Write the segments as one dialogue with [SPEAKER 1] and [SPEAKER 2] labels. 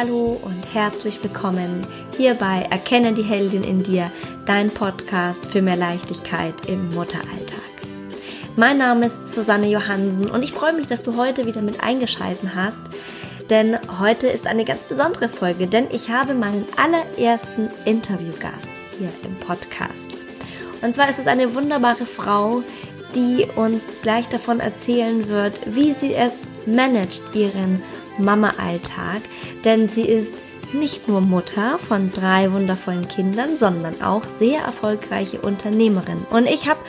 [SPEAKER 1] Hallo und herzlich willkommen hier bei Erkenne die Heldin in dir, dein Podcast für mehr Leichtigkeit im Mutteralltag. Mein Name ist Susanne Johansen und ich freue mich, dass du heute wieder mit eingeschalten hast, denn heute ist eine ganz besondere Folge, denn ich habe meinen allerersten Interviewgast hier im Podcast. Und zwar ist es eine wunderbare Frau, die uns gleich davon erzählen wird, wie sie es managt, ihren Mama-Alltag, denn sie ist nicht nur Mutter von drei wundervollen Kindern, sondern auch sehr erfolgreiche Unternehmerin. Und ich habe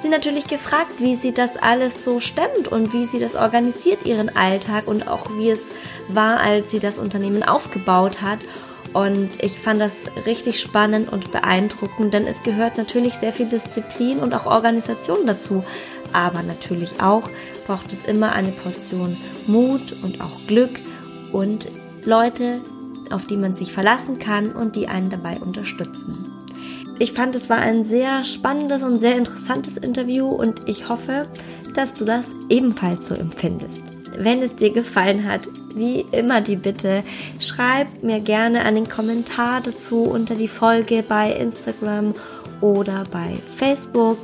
[SPEAKER 1] sie natürlich gefragt, wie sie das alles so stemmt und wie sie das organisiert, ihren Alltag und auch wie es war, als sie das Unternehmen aufgebaut hat. Und ich fand das richtig spannend und beeindruckend, denn es gehört natürlich sehr viel Disziplin und auch Organisation dazu. Aber natürlich auch braucht es immer eine Portion Mut und auch Glück und Leute, auf die man sich verlassen kann und die einen dabei unterstützen. Ich fand, es war ein sehr spannendes und sehr interessantes Interview und ich hoffe, dass du das ebenfalls so empfindest. Wenn es dir gefallen hat, wie immer die Bitte, schreib mir gerne einen Kommentar dazu unter die Folge bei Instagram oder bei Facebook.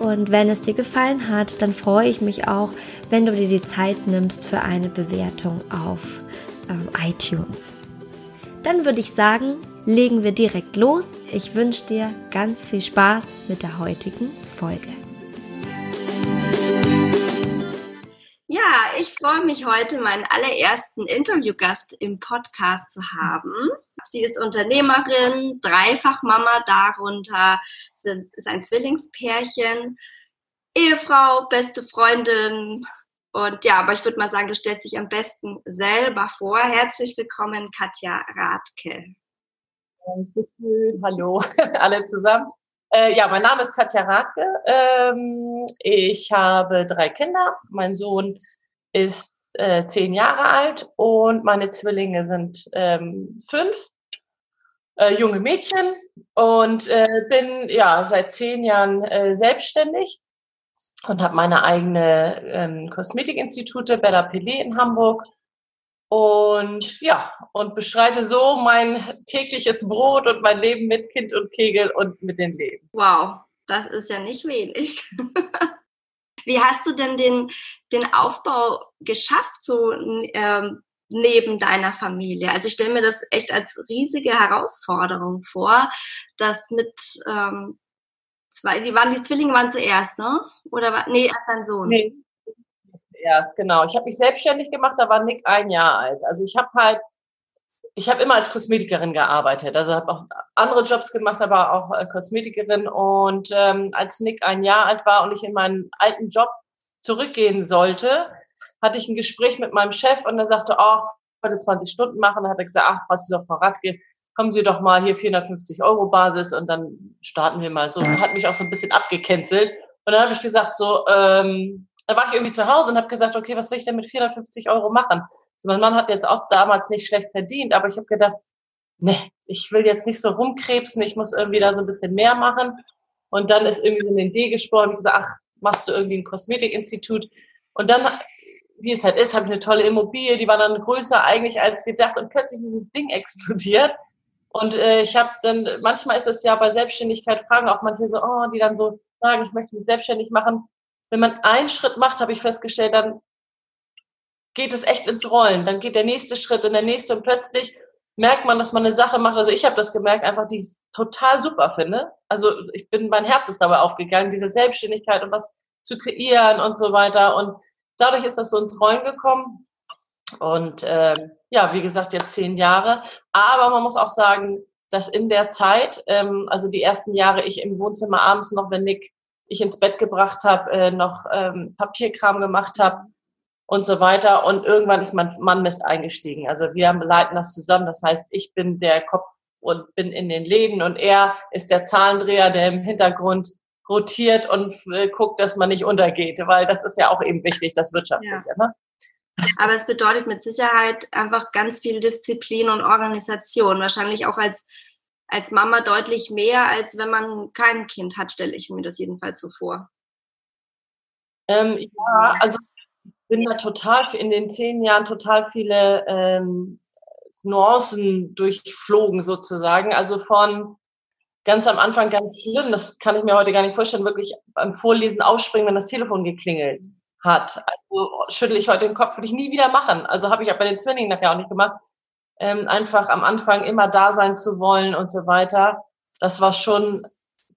[SPEAKER 1] Und wenn es dir gefallen hat, dann freue ich mich auch, wenn du dir die Zeit nimmst für eine Bewertung auf ähm, iTunes. Dann würde ich sagen, legen wir direkt los. Ich wünsche dir ganz viel Spaß mit der heutigen Folge. Ich freue mich heute, meinen allerersten Interviewgast im Podcast zu haben. Sie ist Unternehmerin, Dreifachmama, darunter sind, ist ein Zwillingspärchen, Ehefrau, beste Freundin. Und ja, aber ich würde mal sagen, du stellst dich am besten selber vor. Herzlich willkommen, Katja Radke.
[SPEAKER 2] Hallo, alle zusammen. Äh, ja, mein Name ist Katja Radke. Ähm, ich habe drei Kinder. Mein Sohn ist äh, zehn Jahre alt und meine Zwillinge sind ähm, fünf. Äh, junge Mädchen und äh, bin ja seit zehn Jahren äh, selbstständig und habe meine eigene ähm, Kosmetikinstitute Bella Pelé in Hamburg und ja, und bestreite so mein tägliches Brot und mein Leben mit Kind und Kegel und mit dem Leben.
[SPEAKER 1] Wow, das ist ja nicht wenig. Wie hast du denn den, den Aufbau geschafft, so ähm, neben deiner Familie? Also ich stelle mir das echt als riesige Herausforderung vor, dass mit ähm, zwei, die waren die Zwillinge waren zuerst, ne? Oder war, nee, erst dein Sohn. Nee,
[SPEAKER 2] erst, genau. Ich habe mich selbstständig gemacht, da war Nick ein Jahr alt. Also ich habe halt, ich habe immer als Kosmetikerin gearbeitet. Also habe auch andere Jobs gemacht, aber auch äh, Kosmetikerin. Und ähm, als Nick ein Jahr alt war und ich in meinen alten Job zurückgehen sollte, hatte ich ein Gespräch mit meinem Chef und er sagte, oh, ich wollte 20 Stunden machen. Dann hat er gesagt, ach, was ist doch Frau Radke, kommen Sie doch mal hier 450 Euro Basis und dann starten wir mal so. Und hat mich auch so ein bisschen abgecancelt. Und dann habe ich gesagt, so, ähm, da war ich irgendwie zu Hause und habe gesagt, okay, was will ich denn mit 450 Euro machen? Also mein Mann hat jetzt auch damals nicht schlecht verdient, aber ich habe gedacht, nee, ich will jetzt nicht so rumkrebsen, ich muss irgendwie da so ein bisschen mehr machen. Und dann ist irgendwie so eine Idee gesprochen, ich gesagt, ach, machst du irgendwie ein Kosmetikinstitut? Und dann, wie es halt ist, habe ich eine tolle Immobilie, die war dann größer eigentlich als gedacht und plötzlich das Ding explodiert. Und äh, ich habe dann, manchmal ist es ja bei Selbstständigkeit, fragen auch manche so, oh, die dann so sagen, ich möchte mich selbstständig machen wenn man einen Schritt macht, habe ich festgestellt, dann geht es echt ins Rollen. Dann geht der nächste Schritt und der nächste und plötzlich merkt man, dass man eine Sache macht. Also ich habe das gemerkt, einfach die ich total super finde. Also ich bin, mein Herz ist dabei aufgegangen, diese Selbstständigkeit und was zu kreieren und so weiter. Und dadurch ist das so ins Rollen gekommen. Und äh, ja, wie gesagt, jetzt zehn Jahre. Aber man muss auch sagen, dass in der Zeit, ähm, also die ersten Jahre, ich im Wohnzimmer abends noch, wenn Nick ich ins Bett gebracht habe, äh, noch ähm, Papierkram gemacht habe und so weiter. Und irgendwann ist mein Mann Mist eingestiegen. Also wir leiten das zusammen. Das heißt, ich bin der Kopf und bin in den Läden und er ist der Zahlendreher, der im Hintergrund rotiert und äh, guckt, dass man nicht untergeht, weil das ist ja auch eben wichtig, das Wirtschaft ja. ist ja. Ne?
[SPEAKER 1] Aber es bedeutet mit Sicherheit einfach ganz viel Disziplin und Organisation. Wahrscheinlich auch als als Mama deutlich mehr, als wenn man kein Kind hat, stelle ich mir das jedenfalls so vor.
[SPEAKER 2] Ähm, ja, also bin da total in den zehn Jahren total viele ähm, Nuancen durchflogen sozusagen. Also von ganz am Anfang ganz schlimm, das kann ich mir heute gar nicht vorstellen, wirklich beim Vorlesen aufspringen, wenn das Telefon geklingelt hat. Also schüttel ich heute den Kopf, würde ich nie wieder machen. Also habe ich auch bei den Zwillingen nachher auch nicht gemacht. Ähm, einfach am Anfang immer da sein zu wollen und so weiter. Das war schon,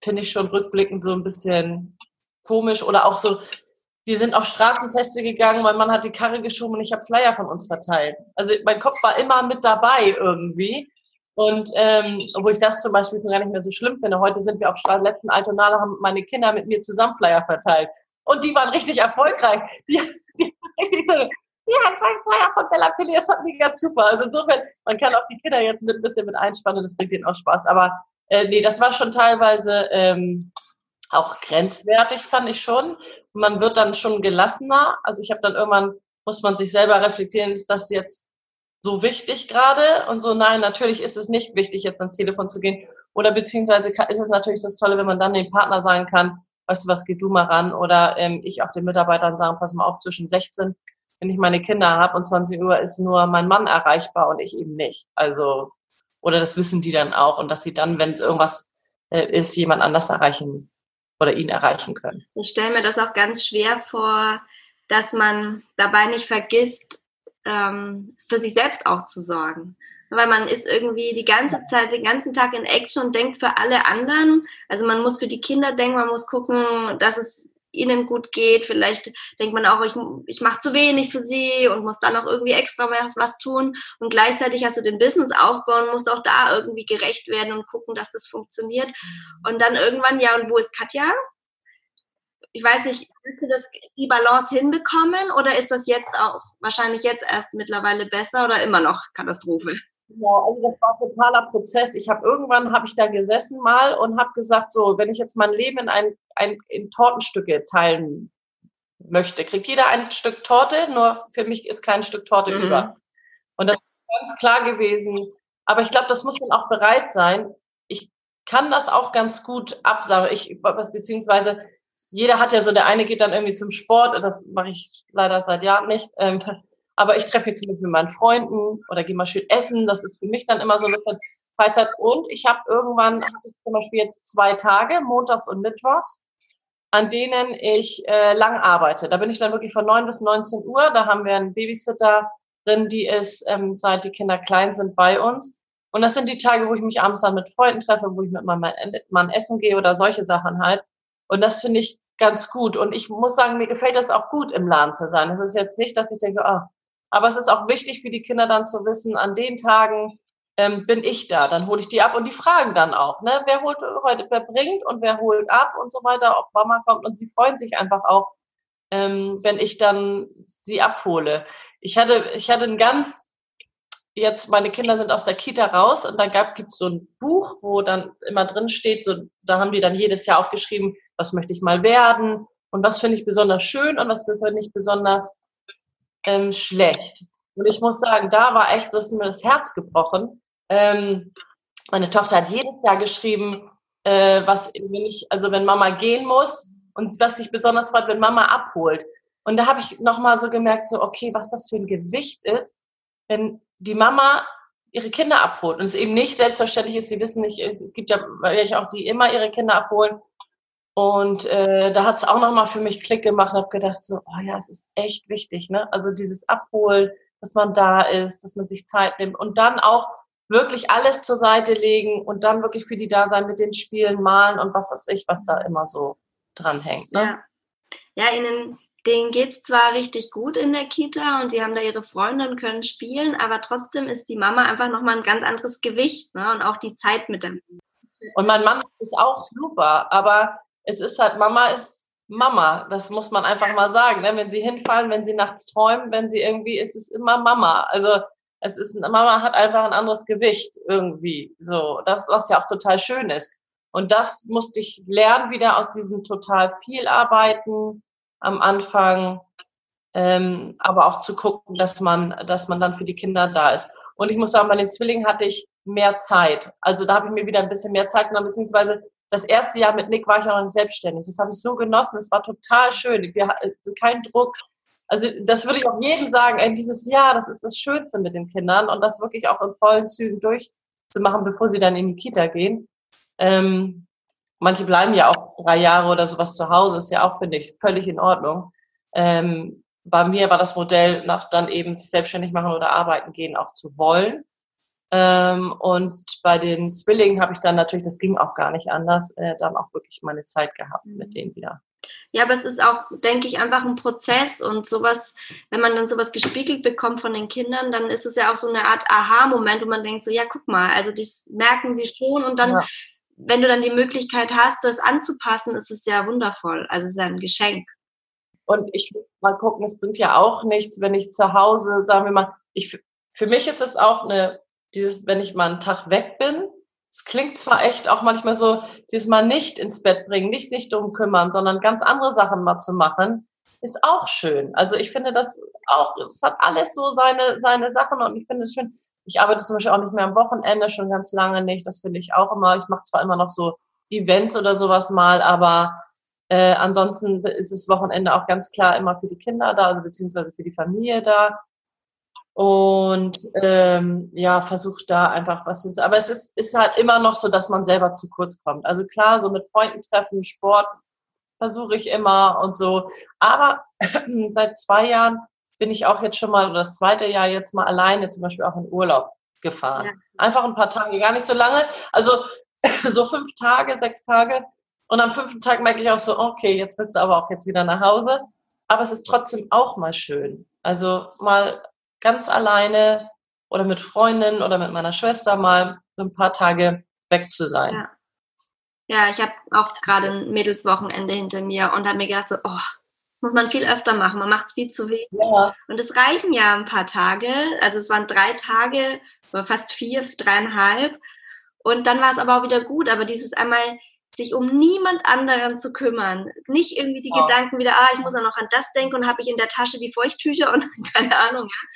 [SPEAKER 2] finde ich schon rückblickend so ein bisschen komisch oder auch so, wir sind auf Straßenfeste gegangen, mein Mann hat die Karre geschoben und ich habe Flyer von uns verteilt. Also mein Kopf war immer mit dabei irgendwie. Und ähm, obwohl ich das zum Beispiel gar nicht mehr so schlimm finde. Heute sind wir auf Straße, letzten Altonale haben meine Kinder mit mir zusammen Flyer verteilt. Und die waren richtig erfolgreich. Die, die richtig so, ja, ein Flyer von Bella Pilli, das fand ich ganz super. Also insofern, man kann auch die Kinder jetzt mit ein bisschen mit einspannen, das bringt ihnen auch Spaß. Aber äh, nee, das war schon teilweise ähm, auch grenzwertig, fand ich schon. Man wird dann schon gelassener. Also ich habe dann irgendwann, muss man sich selber reflektieren, ist das jetzt so wichtig gerade? Und so, nein, natürlich ist es nicht wichtig, jetzt ans Telefon zu gehen. Oder beziehungsweise ist es natürlich das Tolle, wenn man dann dem Partner sagen kann, weißt du was, geh du mal ran. Oder ähm, ich auch den Mitarbeitern sagen, pass mal auf, zwischen 16, wenn ich meine Kinder habe und 20 Uhr ist nur mein Mann erreichbar und ich eben nicht. Also, oder das wissen die dann auch und dass sie dann, wenn es irgendwas äh, ist, jemand anders erreichen oder ihn erreichen können.
[SPEAKER 1] Ich stelle mir das auch ganz schwer vor, dass man dabei nicht vergisst, ähm, für sich selbst auch zu sorgen. Weil man ist irgendwie die ganze Zeit, den ganzen Tag in Action und denkt für alle anderen. Also man muss für die Kinder denken, man muss gucken, dass es ihnen gut geht. Vielleicht denkt man auch, ich, ich mache zu wenig für sie und muss dann auch irgendwie extra was, was tun. Und gleichzeitig hast du den Business aufbauen, musst auch da irgendwie gerecht werden und gucken, dass das funktioniert. Und dann irgendwann, ja, und wo ist Katja? Ich weiß nicht, hast du das, die Balance hinbekommen oder ist das jetzt auch wahrscheinlich jetzt erst mittlerweile besser oder immer noch Katastrophe?
[SPEAKER 2] Genau, also das war ein totaler Prozess. Ich habe irgendwann habe ich da gesessen mal und habe gesagt, so, wenn ich jetzt mein Leben in ein, ein in Tortenstücke teilen möchte, kriegt jeder ein Stück Torte, nur für mich ist kein Stück Torte mhm. über. Und das ist ganz klar gewesen. Aber ich glaube, das muss man auch bereit sein. Ich kann das auch ganz gut absagen. Ich, was, beziehungsweise jeder hat ja so, der eine geht dann irgendwie zum Sport, das mache ich leider seit Jahren nicht. Ähm, aber ich treffe Beispiel mit meinen Freunden oder gehe mal schön essen. Das ist für mich dann immer so ein bisschen Freizeit. Und ich habe irgendwann, hab ich zum Beispiel jetzt zwei Tage, montags und mittwochs, an denen ich äh, lang arbeite. Da bin ich dann wirklich von 9 bis 19 Uhr. Da haben wir einen Babysitter drin, die ist, ähm, seit die Kinder klein sind, bei uns. Und das sind die Tage, wo ich mich abends dann mit Freunden treffe, wo ich mit meinem Mann essen gehe oder solche Sachen halt. Und das finde ich ganz gut. Und ich muss sagen, mir gefällt das auch gut, im Laden zu sein. Es ist jetzt nicht, dass ich denke, ah, aber es ist auch wichtig für die Kinder dann zu wissen, an den Tagen ähm, bin ich da, dann hole ich die ab und die fragen dann auch, ne, wer holt heute, wer bringt und wer holt ab und so weiter, ob Mama kommt und sie freuen sich einfach auch, ähm, wenn ich dann sie abhole. Ich hatte, ich hatte ein ganz, jetzt meine Kinder sind aus der Kita raus und da gab es so ein Buch, wo dann immer drin steht, so, da haben die dann jedes Jahr aufgeschrieben, was möchte ich mal werden und was finde ich besonders schön und was finde ich besonders ähm, schlecht. Und ich muss sagen, da war echt, das ist mir das Herz gebrochen. Ähm, meine Tochter hat jedes Jahr geschrieben, äh, was wenn ich, also wenn Mama gehen muss und was sich besonders freut, wenn Mama abholt. Und da habe ich nochmal so gemerkt, so, okay, was das für ein Gewicht ist, wenn die Mama ihre Kinder abholt. Und es eben nicht selbstverständlich ist, sie wissen nicht, es gibt ja welche auch, die immer ihre Kinder abholen. Und äh, da hat es auch nochmal für mich Klick gemacht und habe gedacht, so, oh ja, es ist echt wichtig, ne? Also dieses Abholen, dass man da ist, dass man sich Zeit nimmt und dann auch wirklich alles zur Seite legen und dann wirklich für die da sein mit den Spielen, malen und was weiß ich, was da immer so dranhängt. Ne?
[SPEAKER 1] Ja. ja, ihnen, denen geht's zwar richtig gut in der Kita und sie haben da ihre Freunde und können spielen, aber trotzdem ist die Mama einfach nochmal ein ganz anderes Gewicht ne? und auch die Zeit mit dem.
[SPEAKER 2] Und mein Mann ist auch super, aber es ist halt, Mama ist Mama. Das muss man einfach mal sagen. Ne? Wenn sie hinfallen, wenn sie nachts träumen, wenn sie irgendwie, ist es immer Mama. Also es ist, Mama hat einfach ein anderes Gewicht irgendwie. So, das, was ja auch total schön ist. Und das musste ich lernen, wieder aus diesem total viel arbeiten am Anfang, ähm, aber auch zu gucken, dass man, dass man dann für die Kinder da ist. Und ich muss sagen, bei den Zwillingen hatte ich mehr Zeit. Also da habe ich mir wieder ein bisschen mehr Zeit genommen, beziehungsweise das erste Jahr mit Nick war ich auch noch nicht selbstständig. Das habe ich so genossen. Es war total schön. Wir hatten keinen Druck. Also das würde ich auch jedem sagen, ey, dieses Jahr, das ist das Schönste mit den Kindern und das wirklich auch in vollen Zügen durchzumachen, bevor sie dann in die Kita gehen. Ähm, manche bleiben ja auch drei Jahre oder sowas zu Hause, ist ja auch, finde ich, völlig in Ordnung. Ähm, bei mir war das Modell, nach dann eben sich selbstständig machen oder arbeiten gehen, auch zu wollen. Ähm, und bei den Zwillingen habe ich dann natürlich, das ging auch gar nicht anders, äh, dann auch wirklich meine Zeit gehabt mit mhm. denen wieder.
[SPEAKER 1] Ja, aber es ist auch, denke ich, einfach ein Prozess und sowas, wenn man dann sowas gespiegelt bekommt von den Kindern, dann ist es ja auch so eine Art Aha-Moment, wo man denkt so, ja, guck mal, also das merken sie schon und dann, ja. wenn du dann die Möglichkeit hast, das anzupassen, ist es ja wundervoll. Also es ist ja ein Geschenk.
[SPEAKER 2] Und ich mal gucken, es bringt ja auch nichts, wenn ich zu Hause, sagen wir mal, ich, für mich ist es auch eine dieses, wenn ich mal einen Tag weg bin, es klingt zwar echt auch manchmal so, dieses mal nicht ins Bett bringen, nicht sich drum kümmern, sondern ganz andere Sachen mal zu machen, ist auch schön. Also ich finde das auch, es hat alles so seine, seine Sachen und ich finde es schön. Ich arbeite zum Beispiel auch nicht mehr am Wochenende, schon ganz lange nicht. Das finde ich auch immer. Ich mache zwar immer noch so Events oder sowas mal, aber äh, ansonsten ist das Wochenende auch ganz klar immer für die Kinder da, also beziehungsweise für die Familie da und ähm, ja, versucht da einfach was zu. Aber es ist, ist halt immer noch so, dass man selber zu kurz kommt. Also klar, so mit Freunden treffen, Sport versuche ich immer und so. Aber seit zwei Jahren bin ich auch jetzt schon mal, oder das zweite Jahr jetzt mal alleine zum Beispiel auch in Urlaub gefahren. Ja. Einfach ein paar Tage, gar nicht so lange. Also so fünf Tage, sechs Tage. Und am fünften Tag merke ich auch so, okay, jetzt willst du aber auch jetzt wieder nach Hause. Aber es ist trotzdem auch mal schön. Also mal ganz alleine oder mit Freundinnen oder mit meiner Schwester mal ein paar Tage weg zu sein.
[SPEAKER 1] Ja, ja ich habe auch gerade ein Mädelswochenende hinter mir und habe mir gedacht, so, oh, muss man viel öfter machen. Man macht es viel zu wenig. Ja. Und es reichen ja ein paar Tage. Also es waren drei Tage, fast vier, dreieinhalb. Und dann war es aber auch wieder gut. Aber dieses einmal sich um niemand anderen zu kümmern. Nicht irgendwie die ja. Gedanken wieder, ah, ich muss ja noch an das denken und habe ich in der Tasche die Feuchttücher und keine Ahnung. Ja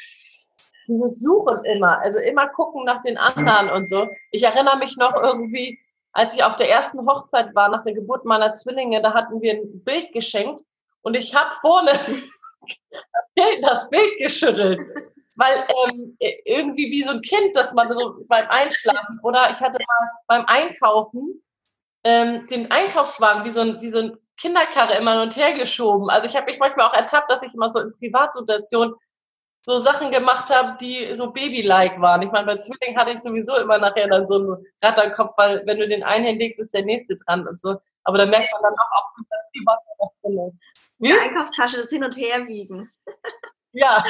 [SPEAKER 2] dieses Suchen immer, also immer gucken nach den anderen und so. Ich erinnere mich noch irgendwie, als ich auf der ersten Hochzeit war, nach der Geburt meiner Zwillinge, da hatten wir ein Bild geschenkt und ich habe vorne das Bild geschüttelt. Weil ähm, irgendwie wie so ein Kind, dass man so beim Einschlafen oder ich hatte mal beim Einkaufen ähm, den Einkaufswagen wie so ein, wie so ein Kinderkarre immer hin und her geschoben. Also ich habe mich manchmal auch ertappt, dass ich immer so in Privatsituationen so Sachen gemacht habe, die so Baby-like waren. Ich meine, bei Zwilling hatte ich sowieso immer nachher dann so einen Ratterkopf, weil wenn du den einen hinlegst, ist der nächste dran und so. Aber da merkt man dann auch, auch dass die Wasser noch drin
[SPEAKER 1] ist. Die Einkaufstasche das hin und her wiegen.
[SPEAKER 2] ja,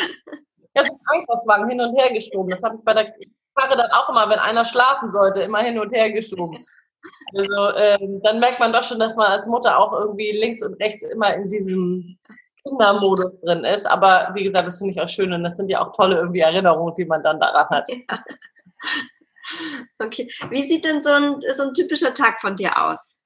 [SPEAKER 2] jetzt Einkaufswagen hin und her geschoben. Das habe ich bei der Karre dann auch immer, wenn einer schlafen sollte, immer hin und her geschoben. Also ähm, dann merkt man doch schon, dass man als Mutter auch irgendwie links und rechts immer in diesem Kindermodus drin ist. Aber wie gesagt, das finde ich auch schön und das sind ja auch tolle irgendwie Erinnerungen, die man dann daran hat. Ja.
[SPEAKER 1] Okay. Wie sieht denn so ein, so ein typischer Tag von dir aus?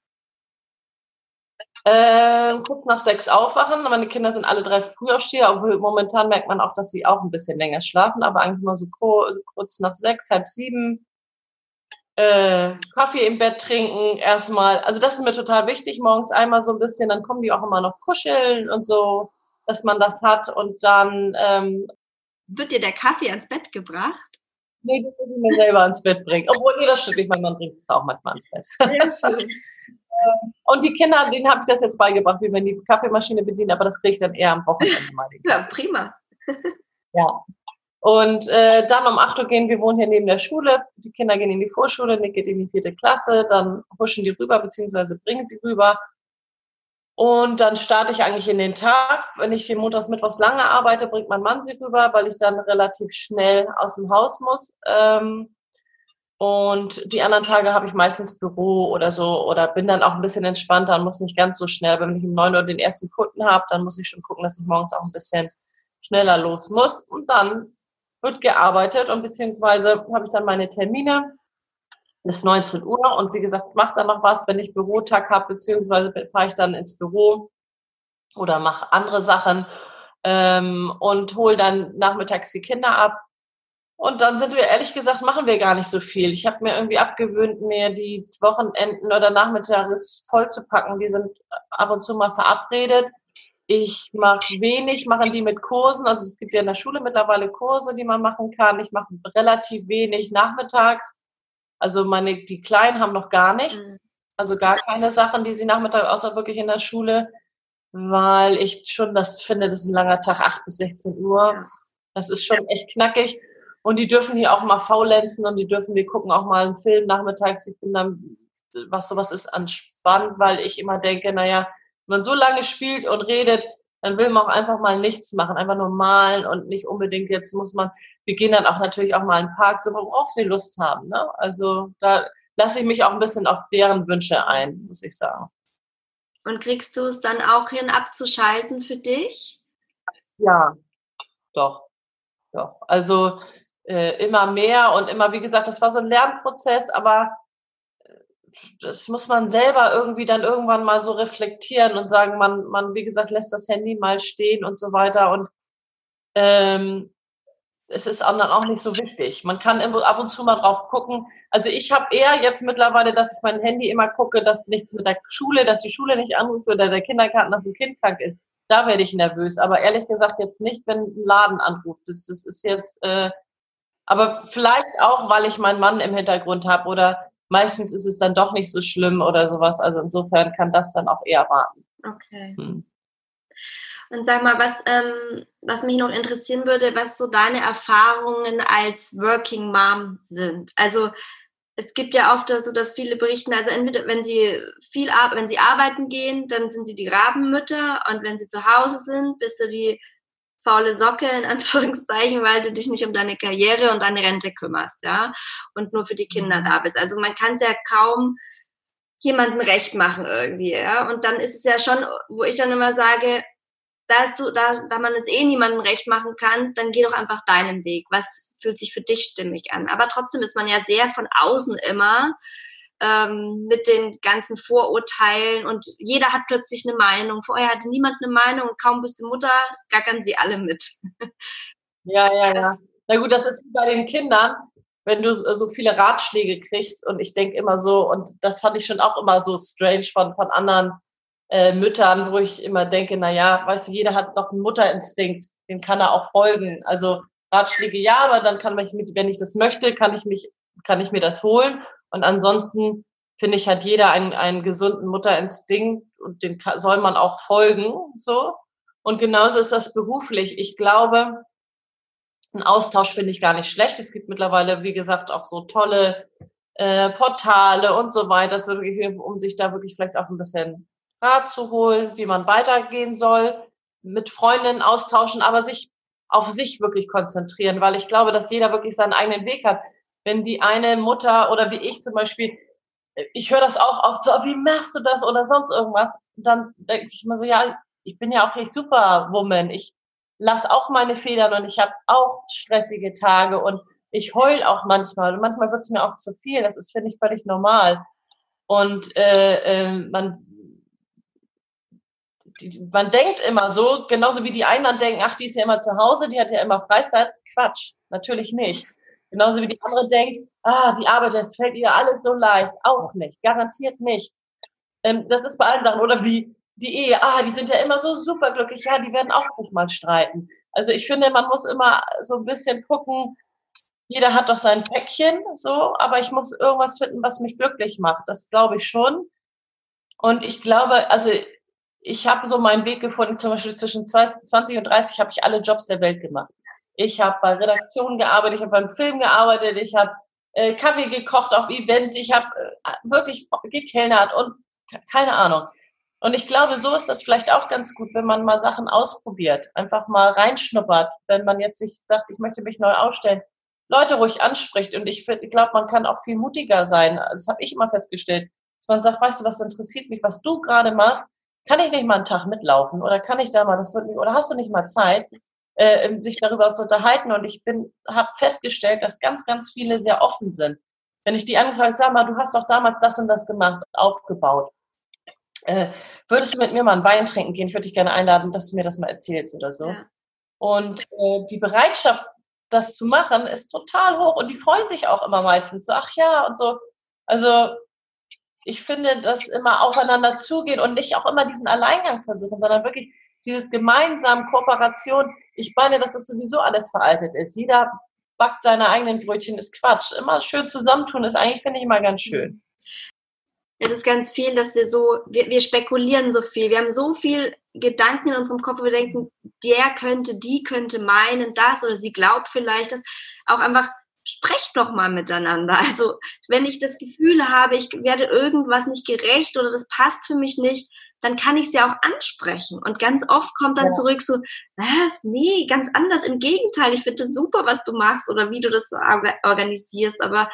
[SPEAKER 2] Äh, kurz nach sechs aufwachen. Meine Kinder sind alle drei Frühaufsteher, obwohl momentan merkt man auch, dass sie auch ein bisschen länger schlafen, aber eigentlich mal so kurz nach sechs, halb sieben äh, Kaffee im Bett trinken erstmal. Also das ist mir total wichtig, morgens einmal so ein bisschen, dann kommen die auch immer noch kuscheln und so, dass man das hat und dann... Ähm,
[SPEAKER 1] Wird dir der Kaffee ans Bett gebracht?
[SPEAKER 2] Nee, das muss ich mir selber ans Bett bringen. Obwohl, nee, das stimmt nicht, mein Mann bringt es auch manchmal ans Bett. Ähm, und die Kinder, denen habe ich das jetzt beigebracht, wie man die Kaffeemaschine bedient, aber das kriege ich dann eher am Wochenende mal.
[SPEAKER 1] Ja, prima.
[SPEAKER 2] ja, und äh, dann um 8 Uhr gehen, wir wohnen hier neben der Schule, die Kinder gehen in die Vorschule, Nick geht in die vierte Klasse, dann huschen die rüber, beziehungsweise bringen sie rüber. Und dann starte ich eigentlich in den Tag. Wenn ich montags, mittwochs lange arbeite, bringt mein Mann sie rüber, weil ich dann relativ schnell aus dem Haus muss. Ähm, und die anderen Tage habe ich meistens Büro oder so oder bin dann auch ein bisschen entspannter und muss nicht ganz so schnell. Wenn ich um 9 Uhr den ersten Kunden habe, dann muss ich schon gucken, dass ich morgens auch ein bisschen schneller los muss. Und dann wird gearbeitet und beziehungsweise habe ich dann meine Termine bis 19 Uhr und wie gesagt, mache dann noch was, wenn ich Bürotag habe, beziehungsweise fahre ich dann ins Büro oder mache andere Sachen ähm, und hole dann nachmittags die Kinder ab. Und dann sind wir, ehrlich gesagt, machen wir gar nicht so viel. Ich habe mir irgendwie abgewöhnt, mir die Wochenenden oder Nachmittage voll zu packen. Die sind ab und zu mal verabredet Ich mache wenig, machen die mit Kursen. Also es gibt ja in der Schule mittlerweile Kurse, die man machen kann. Ich mache relativ wenig nachmittags. Also meine, die Kleinen haben noch gar nichts. Mhm. Also gar keine Sachen, die sie nachmittags, außer wirklich in der Schule, weil ich schon das finde, das ist ein langer Tag, 8 bis 16 Uhr. Das ist schon echt knackig. Und die dürfen hier auch mal faulenzen und die dürfen, wir gucken auch mal einen Film nachmittags. Ich bin dann, was sowas ist, anspannt, weil ich immer denke, naja, wenn man so lange spielt und redet, dann will man auch einfach mal nichts machen, einfach nur malen und nicht unbedingt jetzt muss man, wir gehen dann auch natürlich auch mal in den Park, so worauf sie Lust haben. Ne? Also da lasse ich mich auch ein bisschen auf deren Wünsche ein, muss ich sagen.
[SPEAKER 1] Und kriegst du es dann auch hin, abzuschalten für dich?
[SPEAKER 2] Ja, doch. Doch. Also äh, immer mehr und immer, wie gesagt, das war so ein Lernprozess, aber das muss man selber irgendwie dann irgendwann mal so reflektieren und sagen, man, man, wie gesagt, lässt das Handy mal stehen und so weiter. Und ähm, es ist dann auch nicht so wichtig. Man kann ab und zu mal drauf gucken. Also ich habe eher jetzt mittlerweile, dass ich mein Handy immer gucke, dass nichts mit der Schule, dass die Schule nicht anruft oder der Kindergarten, dass ein Kind krank ist. Da werde ich nervös. Aber ehrlich gesagt jetzt nicht, wenn ein Laden anruft. Das, das ist jetzt, äh, aber vielleicht auch, weil ich meinen Mann im Hintergrund habe oder meistens ist es dann doch nicht so schlimm oder sowas. Also insofern kann das dann auch eher warten.
[SPEAKER 1] Okay. Hm. Und sag mal, was, ähm, was mich noch interessieren würde, was so deine Erfahrungen als Working Mom sind. Also es gibt ja oft so, dass viele berichten, also entweder wenn sie viel wenn sie arbeiten gehen, dann sind sie die Rabenmütter und wenn sie zu Hause sind, bist du die faule Socke in Anführungszeichen, weil du dich nicht um deine Karriere und deine Rente kümmerst, ja, und nur für die Kinder mhm. da bist. Also man kann es ja kaum jemanden recht machen irgendwie, ja. Und dann ist es ja schon, wo ich dann immer sage, da, du, da, da man es eh niemandem recht machen kann, dann geh doch einfach deinen Weg. Was fühlt sich für dich stimmig an? Aber trotzdem ist man ja sehr von außen immer ähm, mit den ganzen Vorurteilen und jeder hat plötzlich eine Meinung. Vorher hatte niemand eine Meinung und kaum bist du Mutter, gackern sie alle mit.
[SPEAKER 2] Ja, ja, ja. Na gut, das ist wie bei den Kindern, wenn du so viele Ratschläge kriegst und ich denke immer so, und das fand ich schon auch immer so strange von, von anderen äh, Müttern, wo ich immer denke, na ja, weißt du, jeder hat doch einen Mutterinstinkt, den kann er auch folgen. Also Ratschläge ja, aber dann kann man, wenn ich das möchte, kann ich mich, kann ich mir das holen. Und ansonsten finde ich, hat jeder einen, einen gesunden Mutterinstinkt und den soll man auch folgen, so. Und genauso ist das beruflich. Ich glaube, ein Austausch finde ich gar nicht schlecht. Es gibt mittlerweile, wie gesagt, auch so tolle äh, Portale und so weiter, das wirklich, um sich da wirklich vielleicht auch ein bisschen Rat zu holen, wie man weitergehen soll, mit Freundinnen austauschen, aber sich auf sich wirklich konzentrieren, weil ich glaube, dass jeder wirklich seinen eigenen Weg hat. Wenn die eine Mutter oder wie ich zum Beispiel, ich höre das auch oft so, wie machst du das oder sonst irgendwas, dann denke ich immer so, ja, ich bin ja auch nicht Superwoman. Ich lasse auch meine Federn und ich habe auch stressige Tage und ich heul auch manchmal. Und manchmal wird es mir auch zu viel. Das ist, finde ich, völlig normal. Und äh, äh, man man denkt immer so, genauso wie die einen dann denken, ach, die ist ja immer zu Hause, die hat ja immer Freizeit. Quatsch, natürlich nicht. Genauso wie die andere denkt, ah, die Arbeit, das fällt ihr alles so leicht. Auch nicht, garantiert nicht. Ähm, das ist bei allen Sachen. Oder wie die Ehe, ah, die sind ja immer so superglücklich, ja, die werden auch nicht mal streiten. Also ich finde, man muss immer so ein bisschen gucken, jeder hat doch sein Päckchen, so, aber ich muss irgendwas finden, was mich glücklich macht. Das glaube ich schon. Und ich glaube, also ich habe so meinen Weg gefunden, zum Beispiel zwischen 20 und 30 habe ich alle Jobs der Welt gemacht. Ich habe bei Redaktionen gearbeitet, ich habe beim Film gearbeitet, ich habe äh, Kaffee gekocht auf Events, ich habe äh, wirklich gekellnert und keine Ahnung. Und ich glaube, so ist das vielleicht auch ganz gut, wenn man mal Sachen ausprobiert, einfach mal reinschnuppert, wenn man jetzt sich sagt, ich möchte mich neu ausstellen, Leute ruhig anspricht. Und ich, ich glaube, man kann auch viel mutiger sein. Das habe ich immer festgestellt, dass man sagt, weißt du, was interessiert mich, was du gerade machst, kann ich nicht mal einen Tag mitlaufen oder kann ich da mal, das wird mich, oder hast du nicht mal Zeit, äh, sich darüber zu unterhalten? Und ich bin, habe festgestellt, dass ganz, ganz viele sehr offen sind. Wenn ich die anfrage, sag mal, du hast doch damals das und das gemacht, aufgebaut. Äh, würdest du mit mir mal einen Wein trinken gehen? Ich würde dich gerne einladen, dass du mir das mal erzählst oder so. Ja. Und äh, die Bereitschaft, das zu machen, ist total hoch und die freuen sich auch immer meistens so, ach ja, und so. Also ich finde, dass immer aufeinander zugehen und nicht auch immer diesen Alleingang versuchen, sondern wirklich dieses gemeinsam Kooperation, ich meine, dass das sowieso alles veraltet ist. Jeder backt seine eigenen Brötchen, ist Quatsch. Immer schön zusammentun ist eigentlich, finde ich, immer ganz schön.
[SPEAKER 1] Es ist ganz viel, dass wir so, wir, wir spekulieren so viel. Wir haben so viel Gedanken in unserem Kopf, wir denken, der könnte, die könnte meinen das oder sie glaubt vielleicht das. Auch einfach sprecht doch mal miteinander. Also wenn ich das Gefühl habe, ich werde irgendwas nicht gerecht oder das passt für mich nicht, dann kann ich es ja auch ansprechen. Und ganz oft kommt dann ja. zurück so, was? Nee, ganz anders. Im Gegenteil, ich finde es super, was du machst oder wie du das so organisierst. Aber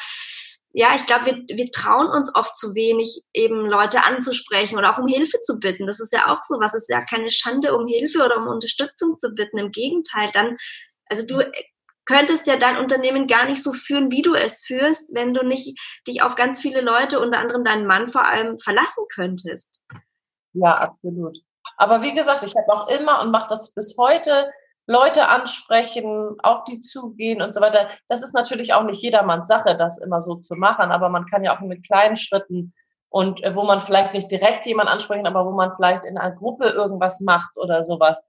[SPEAKER 1] ja, ich glaube, wir, wir trauen uns oft zu wenig, eben Leute anzusprechen oder auch um Hilfe zu bitten. Das ist ja auch so was. Es ist ja keine Schande, um Hilfe oder um Unterstützung zu bitten. Im Gegenteil, dann, also du könntest ja dein Unternehmen gar nicht so führen, wie du es führst, wenn du nicht dich auf ganz viele Leute, unter anderem deinen Mann vor allem, verlassen könntest.
[SPEAKER 2] Ja, absolut. Aber wie gesagt, ich habe auch immer und mache das bis heute, Leute ansprechen, auf die zugehen und so weiter. Das ist natürlich auch nicht jedermanns Sache, das immer so zu machen, aber man kann ja auch mit kleinen Schritten und äh, wo man vielleicht nicht direkt jemand ansprechen, aber wo man vielleicht in einer Gruppe irgendwas macht oder sowas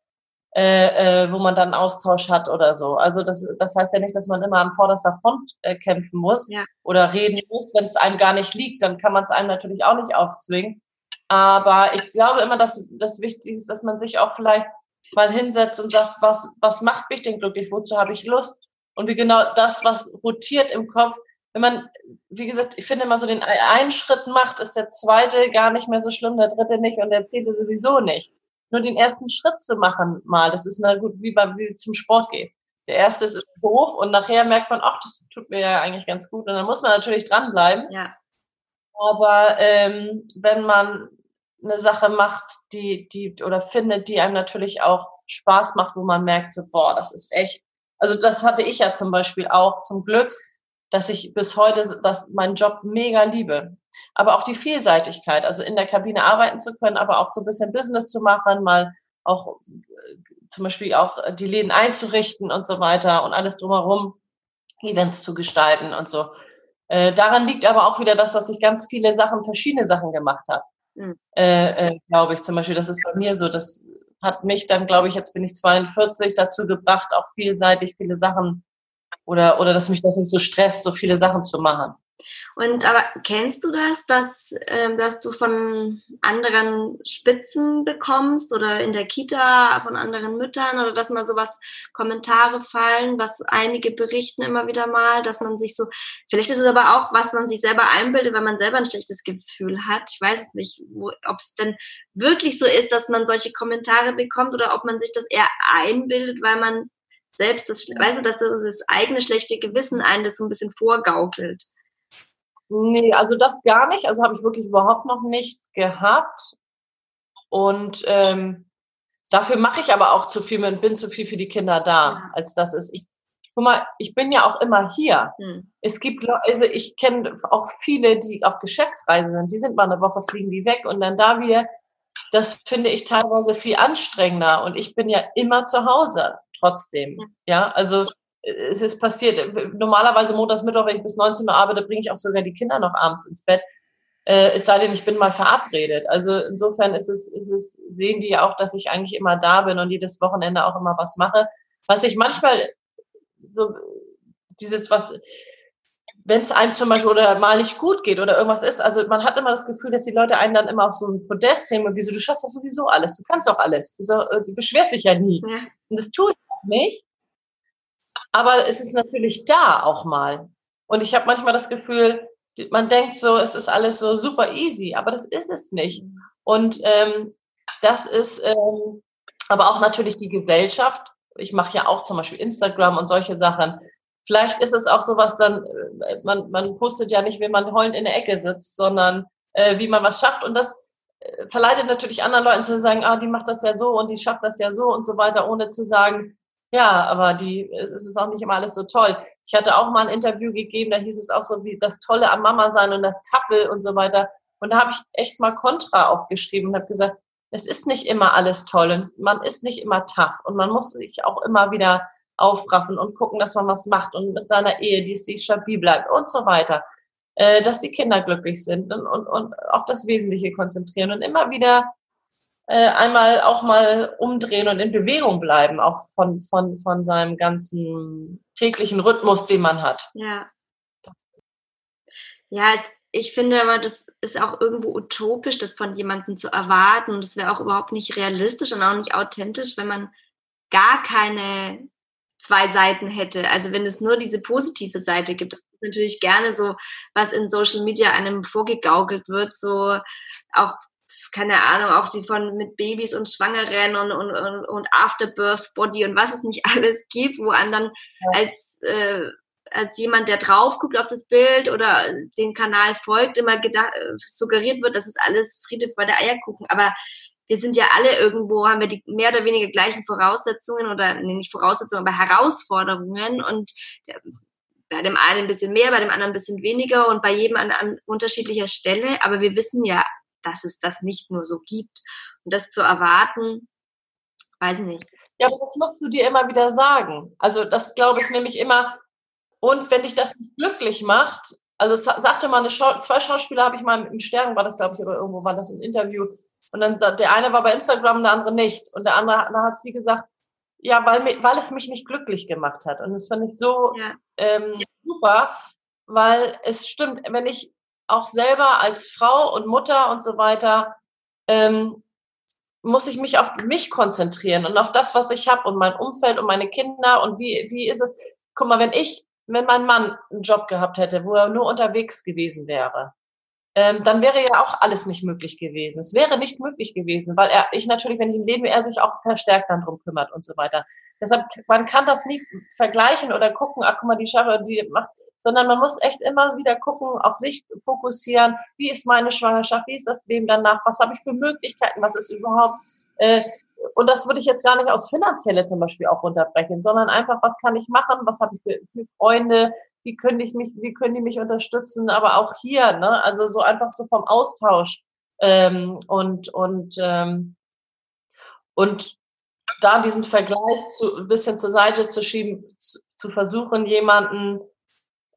[SPEAKER 2] äh, äh, wo man dann Austausch hat oder so. Also das, das heißt ja nicht, dass man immer an vorderster Front äh, kämpfen muss ja. oder reden muss, wenn es einem gar nicht liegt, dann kann man es einem natürlich auch nicht aufzwingen. Aber ich glaube immer, dass das Wichtigste ist, dass man sich auch vielleicht mal hinsetzt und sagt, was, was macht mich denn glücklich, wozu habe ich Lust? Und wie genau das, was rotiert im Kopf, wenn man, wie gesagt, ich finde immer so den einen Schritt macht, ist der zweite gar nicht mehr so schlimm, der dritte nicht und der zehnte sowieso nicht nur den ersten Schritt zu machen mal. Das ist na gut, wie beim wie zum Sport gehen. Der erste ist doof und nachher merkt man, ach, das tut mir ja eigentlich ganz gut. Und dann muss man natürlich dranbleiben. Ja. Aber ähm, wenn man eine Sache macht, die, die, oder findet, die einem natürlich auch Spaß macht, wo man merkt, so, boah, das ist echt. Also das hatte ich ja zum Beispiel auch zum Glück, dass ich bis heute das, meinen Job mega liebe aber auch die Vielseitigkeit, also in der Kabine arbeiten zu können, aber auch so ein bisschen Business zu machen, mal auch äh, zum Beispiel auch die Läden einzurichten und so weiter und alles drumherum, Events zu gestalten und so. Äh, daran liegt aber auch wieder das, dass ich ganz viele Sachen, verschiedene Sachen gemacht habe. Mhm. Äh, äh, glaube ich zum Beispiel, das ist bei mir so, das hat mich dann, glaube ich, jetzt bin ich 42, dazu gebracht, auch vielseitig viele Sachen oder, oder dass mich das nicht so stresst, so viele Sachen zu machen.
[SPEAKER 1] Und aber kennst du das, dass, äh, dass du von anderen Spitzen bekommst oder in der Kita von anderen Müttern oder dass mal sowas Kommentare fallen, was einige berichten immer wieder mal, dass man sich so, vielleicht ist es aber auch, was man sich selber einbildet, wenn man selber ein schlechtes Gefühl hat. Ich weiß nicht, ob es denn wirklich so ist, dass man solche Kommentare bekommt oder ob man sich das eher einbildet, weil man selbst das, weißt du, dass das eigene schlechte Gewissen einen das so ein bisschen vorgaukelt.
[SPEAKER 2] Nee, also das gar nicht. Also habe ich wirklich überhaupt noch nicht gehabt. Und ähm, dafür mache ich aber auch zu viel und bin zu viel für die Kinder da, ja. als das ist. Ich, guck mal, ich bin ja auch immer hier. Hm. Es gibt also ich kenne auch viele, die auf Geschäftsreise sind. Die sind mal eine Woche, fliegen die weg und dann da wieder. Das finde ich teilweise viel anstrengender. Und ich bin ja immer zu Hause trotzdem. Ja, ja also es ist passiert, normalerweise montags, Mittwoch, wenn ich bis 19 Uhr arbeite, bringe ich auch sogar die Kinder noch abends ins Bett. Äh, es sei denn, ich bin mal verabredet. Also insofern ist es, ist es, sehen die ja auch, dass ich eigentlich immer da bin und jedes Wochenende auch immer was mache. Was ich manchmal so, dieses, was, wenn es einem zum Beispiel oder mal nicht gut geht oder irgendwas ist, also man hat immer das Gefühl, dass die Leute einen dann immer auf so ein Podest nehmen und wieso, du schaffst doch sowieso alles, du kannst doch alles, du, so, äh, du beschwerst dich ja nie. Ja. Und das tue ich auch nicht. Aber es ist natürlich da auch mal. Und ich habe manchmal das Gefühl, man denkt so, es ist alles so super easy, aber das ist es nicht. Und ähm, das ist ähm, aber auch natürlich die Gesellschaft. Ich mache ja auch zum Beispiel Instagram und solche Sachen. Vielleicht ist es auch sowas dann, äh, man, man postet ja nicht, wie man heulend in der Ecke sitzt, sondern äh, wie man was schafft. Und das äh, verleitet natürlich anderen Leuten zu sagen, ah, die macht das ja so und die schafft das ja so und so weiter, ohne zu sagen, ja, aber die, es ist auch nicht immer alles so toll. Ich hatte auch mal ein Interview gegeben, da hieß es auch so wie das Tolle am Mama sein und das Tafel und so weiter. Und da habe ich echt mal Kontra aufgeschrieben und habe gesagt, es ist nicht immer alles toll und man ist nicht immer tough und man muss sich auch immer wieder aufraffen und gucken, dass man was macht und mit seiner Ehe, die sich stabil bleibt und so weiter, äh, dass die Kinder glücklich sind und, und, und auf das Wesentliche konzentrieren und immer wieder äh, einmal auch mal umdrehen und in Bewegung bleiben, auch von, von, von seinem ganzen täglichen Rhythmus, den man hat.
[SPEAKER 3] Ja. Ja, es, ich finde aber, das ist auch irgendwo utopisch, das von jemandem zu erwarten. Und das wäre auch überhaupt nicht realistisch und auch nicht authentisch, wenn man gar keine zwei Seiten hätte. Also wenn es nur diese positive Seite gibt, das ist natürlich gerne so, was in Social Media einem vorgegaukelt wird, so auch keine Ahnung, auch die von mit Babys und Schwangeren und, und, und, und Afterbirth Body und was es nicht alles gibt, wo einem dann ja. als äh, als jemand, der drauf guckt auf das Bild oder den Kanal folgt, immer gedacht, äh, suggeriert wird, das ist alles Friede, Freude, Eierkuchen. Aber wir sind ja alle irgendwo, haben wir die mehr oder weniger gleichen Voraussetzungen oder nee, nicht Voraussetzungen, aber Herausforderungen und bei dem einen ein bisschen mehr, bei dem anderen ein bisschen weniger und bei jedem an, an unterschiedlicher Stelle. Aber wir wissen ja, dass es das nicht nur so gibt. Und das zu erwarten, weiß nicht.
[SPEAKER 2] Ja, aber das musst du dir immer wieder sagen. Also das glaube ich nämlich immer. Und wenn dich das nicht glücklich macht, also sagte mal eine Schau zwei Schauspieler habe ich mal im Stern, war das glaube ich, oder irgendwo war das ein Interview, und dann der eine war bei Instagram, der andere nicht. Und der andere, da hat sie gesagt, ja, weil, weil es mich nicht glücklich gemacht hat. Und das fand ich so ja. ähm, super, weil es stimmt, wenn ich auch selber als Frau und Mutter und so weiter, ähm, muss ich mich auf mich konzentrieren und auf das, was ich habe und mein Umfeld und meine Kinder und wie, wie ist es. Guck mal, wenn ich, wenn mein Mann einen Job gehabt hätte, wo er nur unterwegs gewesen wäre, ähm, dann wäre ja auch alles nicht möglich gewesen. Es wäre nicht möglich gewesen, weil er, ich natürlich, wenn ich im Leben, er sich auch verstärkt dann drum kümmert und so weiter. Deshalb, man kann das nicht vergleichen oder gucken, ach guck mal, die Schaffe, die macht, sondern man muss echt immer wieder gucken, auf sich fokussieren, wie ist meine Schwangerschaft, wie ist das Leben danach, was habe ich für Möglichkeiten, was ist überhaupt, äh, und das würde ich jetzt gar nicht aus Finanzielle zum Beispiel auch runterbrechen, sondern einfach, was kann ich machen, was habe ich für, für Freunde, wie können ich mich, wie können die mich unterstützen, aber auch hier, ne, also so einfach so vom Austausch ähm, und und ähm, und da diesen Vergleich zu, ein bisschen zur Seite zu schieben, zu, zu versuchen, jemanden,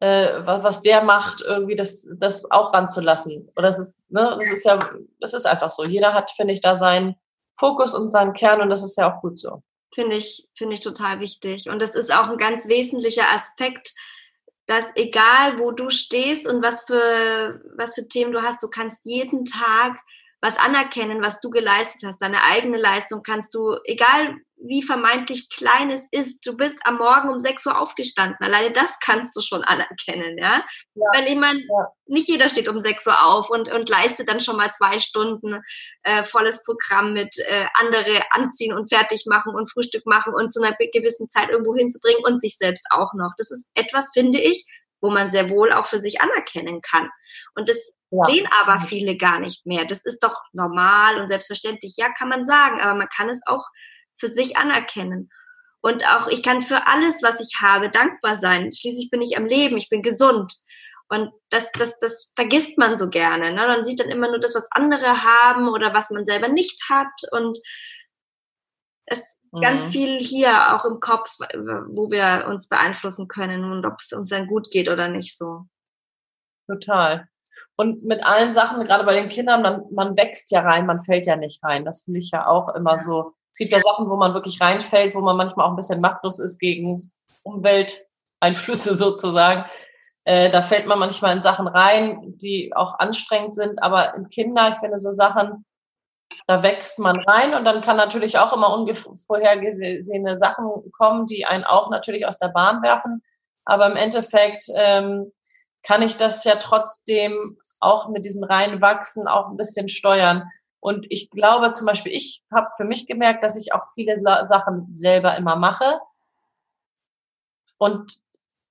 [SPEAKER 2] äh, was, was der macht, irgendwie das, das auch ranzulassen. Oder das ist, ne, das ist ja, das ist einfach so. Jeder hat, finde ich, da seinen Fokus und seinen Kern und das ist ja auch gut so.
[SPEAKER 3] Finde ich, finde ich total wichtig. Und das ist auch ein ganz wesentlicher Aspekt dass egal wo du stehst und was für, was für Themen du hast, du kannst jeden Tag was anerkennen, was du geleistet hast, deine eigene Leistung kannst du, egal wie vermeintlich klein es ist, du bist am Morgen um 6 Uhr aufgestanden. Alleine das kannst du schon anerkennen, ja. ja Weil jemand, ja. nicht jeder steht um 6 Uhr auf und, und leistet dann schon mal zwei Stunden äh, volles Programm mit äh, andere anziehen und fertig machen und Frühstück machen und zu einer gewissen Zeit irgendwo hinzubringen und sich selbst auch noch. Das ist etwas, finde ich, wo man sehr wohl auch für sich anerkennen kann. Und das ja. sehen aber viele gar nicht mehr. Das ist doch normal und selbstverständlich. Ja, kann man sagen, aber man kann es auch für sich anerkennen. Und auch ich kann für alles, was ich habe, dankbar sein. Schließlich bin ich am Leben, ich bin gesund. Und das, das, das vergisst man so gerne. Ne? Man sieht dann immer nur das, was andere haben oder was man selber nicht hat. Und es ist mhm. ganz viel hier auch im Kopf, wo wir uns beeinflussen können und ob es uns dann gut geht oder nicht so.
[SPEAKER 2] Total. Und mit allen Sachen, gerade bei den Kindern, man, man wächst ja rein, man fällt ja nicht rein. Das finde ich ja auch immer ja. so. Es gibt ja Sachen, wo man wirklich reinfällt, wo man manchmal auch ein bisschen machtlos ist gegen Umwelteinflüsse sozusagen. Äh, da fällt man manchmal in Sachen rein, die auch anstrengend sind. Aber in Kinder, ich finde so Sachen, da wächst man rein und dann kann natürlich auch immer unvorhergesehene Sachen kommen, die einen auch natürlich aus der Bahn werfen. Aber im Endeffekt ähm, kann ich das ja trotzdem auch mit diesem Reinwachsen auch ein bisschen steuern. Und ich glaube zum Beispiel, ich habe für mich gemerkt, dass ich auch viele Sachen selber immer mache. Und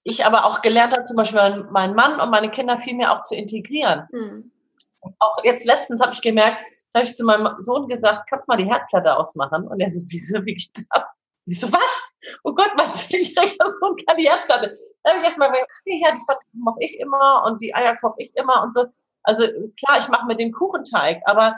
[SPEAKER 2] ich aber auch gelernt habe, zum Beispiel meinen Mann und meine Kinder viel mehr auch zu integrieren. Mhm. Auch jetzt letztens habe ich gemerkt, habe ich zu meinem Sohn gesagt, kannst du mal die Herdplatte ausmachen? Und er so, wieso, wie geht das? Ich so, was? Oh Gott, mein zehnjähriger Sohn kann die Herdplatte. Da habe ich erstmal gesagt, okay, Herdplatte mache ich immer und die Eier koche ich immer und so. Also klar, ich mache mit dem Kuchenteig, aber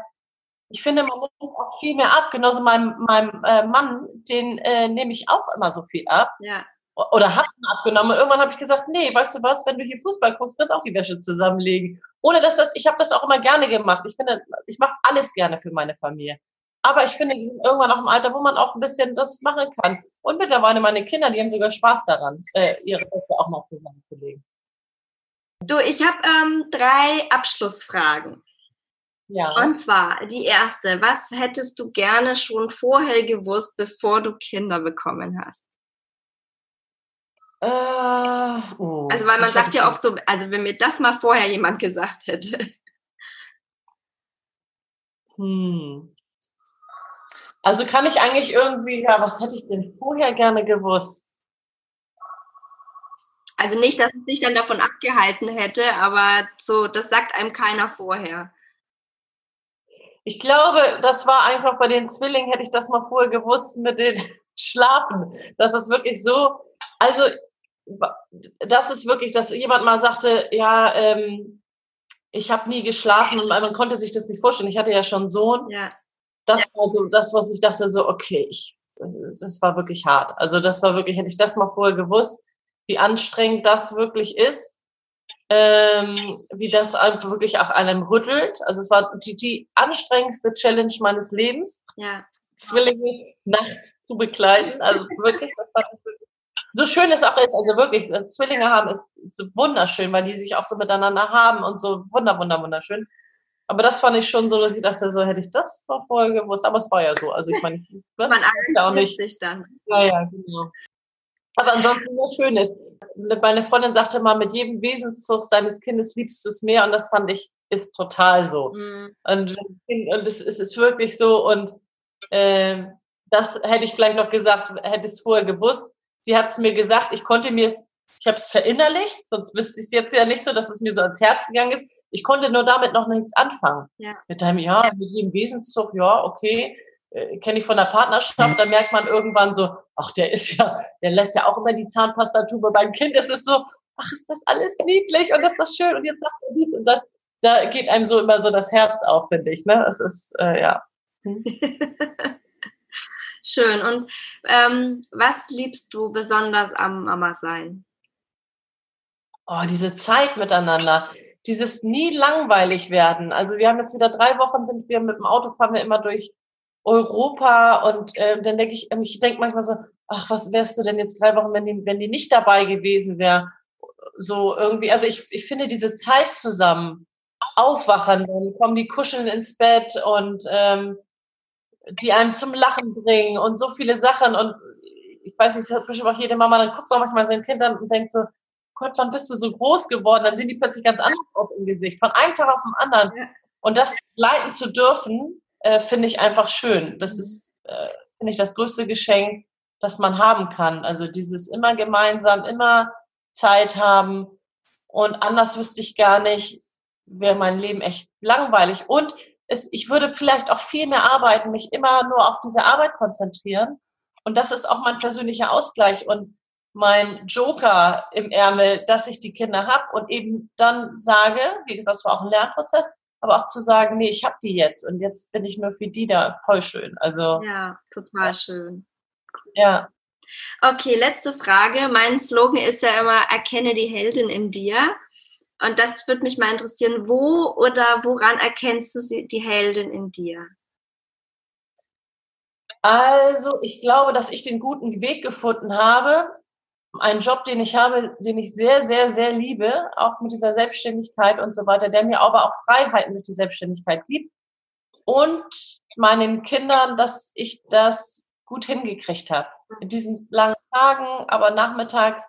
[SPEAKER 2] ich finde, man nimmt auch viel mehr ab. Genauso meinem, meinem äh, Mann, den äh, nehme ich auch immer so viel ab. Ja. Oder hab's mir abgenommen. Und irgendwann habe ich gesagt, nee, weißt du was, wenn du hier Fußball guckst, kannst du auch die Wäsche zusammenlegen. Ohne dass das, ich habe das auch immer gerne gemacht. Ich finde, ich mache alles gerne für meine Familie. Aber ich finde, die sind irgendwann auch im Alter, wo man auch ein bisschen das machen kann. Und mittlerweile meine Kinder, die haben sogar Spaß daran, äh, ihre Köpfe auch mal zusammenzulegen.
[SPEAKER 1] Du, ich habe ähm, drei Abschlussfragen.
[SPEAKER 2] Ja.
[SPEAKER 1] Und zwar die erste, was hättest du gerne schon vorher gewusst, bevor du Kinder bekommen hast?
[SPEAKER 2] Äh, oh,
[SPEAKER 1] Also weil man sagt ja oft so, also wenn mir das mal vorher jemand gesagt hätte.
[SPEAKER 2] Hm. Also kann ich eigentlich irgendwie, ja, was hätte ich denn vorher gerne gewusst?
[SPEAKER 1] Also nicht, dass es dich dann davon abgehalten hätte, aber so, das sagt einem keiner vorher.
[SPEAKER 2] Ich glaube, das war einfach bei den Zwillingen, hätte ich das mal vorher gewusst mit den Schlafen. Das ist wirklich so, also das ist wirklich, dass jemand mal sagte, ja, ähm, ich habe nie geschlafen und man konnte sich das nicht vorstellen. Ich hatte ja schon einen Sohn.
[SPEAKER 1] Ja.
[SPEAKER 2] Das war so das, was ich dachte, so, okay, ich, das war wirklich hart. Also das war wirklich, hätte ich das mal vorher gewusst, wie anstrengend das wirklich ist, ähm, wie das einfach wirklich auch einem rüttelt. Also es war die, die anstrengendste Challenge meines Lebens,
[SPEAKER 1] Ja.
[SPEAKER 2] Zwillinge nachts zu begleiten. Also wirklich, das war wirklich so schön es auch ist, also wirklich, das Zwillinge haben ist so wunderschön, weil die sich auch so miteinander haben und so wunder, wunder, wunderschön. Aber das fand ich schon so, dass ich dachte, so hätte ich das mal vorher gewusst. Aber es war ja so. Also ich meine, ich- ne?
[SPEAKER 1] Man
[SPEAKER 2] ja auch
[SPEAKER 1] arrangiert
[SPEAKER 2] nicht.
[SPEAKER 1] sich dann.
[SPEAKER 2] Ja, ja, genau. Aber ansonsten was Schönes. Meine Freundin sagte mal, mit jedem Wesenszug deines Kindes liebst du es mehr und das fand ich, ist total so.
[SPEAKER 1] Mhm.
[SPEAKER 2] Und, und es, es ist wirklich so und äh, das hätte ich vielleicht noch gesagt, hätte es vorher gewusst. Sie hat es mir gesagt, ich konnte mir es, ich habe es verinnerlicht, sonst wüsste ich es jetzt ja nicht so, dass es mir so ans Herz gegangen ist. Ich konnte nur damit noch nichts anfangen.
[SPEAKER 1] Ja.
[SPEAKER 2] Mit deinem, ja, mit jedem Wesenszug, ja, okay, äh, kenne ich von der Partnerschaft, da merkt man irgendwann so, ach, der ist ja, der lässt ja auch immer die Zahnpastatube beim Kind. Es ist so, ach, ist das alles niedlich und ist das schön und jetzt sagt er dies und das. Da geht einem so immer so das Herz auf, finde ich. Ne? Es ist, äh, ja.
[SPEAKER 1] Schön. Und ähm, was liebst du besonders am Mama sein?
[SPEAKER 2] Oh, diese Zeit miteinander. Dieses nie langweilig werden. Also wir haben jetzt wieder drei Wochen sind wir mit dem Auto fahren wir immer durch Europa und äh, dann denke ich, und ich denke manchmal so, ach, was wärst du denn jetzt drei Wochen, wenn die, wenn die nicht dabei gewesen wäre? So irgendwie, also ich, ich finde diese Zeit zusammen, aufwachen, dann kommen die kuscheln ins Bett und ähm, die einem zum Lachen bringen und so viele Sachen und ich weiß nicht, das hat bestimmt auch jede Mama, dann guckt man manchmal sein Kind an und denkt so, Gott, wann bist du so groß geworden? Dann sind die plötzlich ganz anders auf im Gesicht, von einem Tag auf den anderen. Und das leiten zu dürfen, äh, finde ich einfach schön. Das ist, äh, finde ich, das größte Geschenk, das man haben kann. Also dieses immer gemeinsam, immer Zeit haben. Und anders wüsste ich gar nicht, wäre mein Leben echt langweilig. Und es, ich würde vielleicht auch viel mehr arbeiten, mich immer nur auf diese Arbeit konzentrieren. Und das ist auch mein persönlicher Ausgleich und mein Joker im Ärmel, dass ich die Kinder habe und eben dann sage, wie gesagt, es war auch ein Lernprozess, aber auch zu sagen, nee, ich habe die jetzt und jetzt bin ich nur für die da voll schön. Also
[SPEAKER 1] Ja, total schön.
[SPEAKER 2] ja,
[SPEAKER 1] Okay, letzte Frage. Mein Slogan ist ja immer, erkenne die Heldin in dir. Und das würde mich mal interessieren, wo oder woran erkennst du sie, die Heldin in dir?
[SPEAKER 2] Also, ich glaube, dass ich den guten Weg gefunden habe. Einen Job, den ich habe, den ich sehr, sehr, sehr liebe, auch mit dieser Selbstständigkeit und so weiter, der mir aber auch Freiheiten durch die Selbstständigkeit gibt. Und meinen Kindern, dass ich das gut hingekriegt habe. In diesen langen Tagen, aber nachmittags,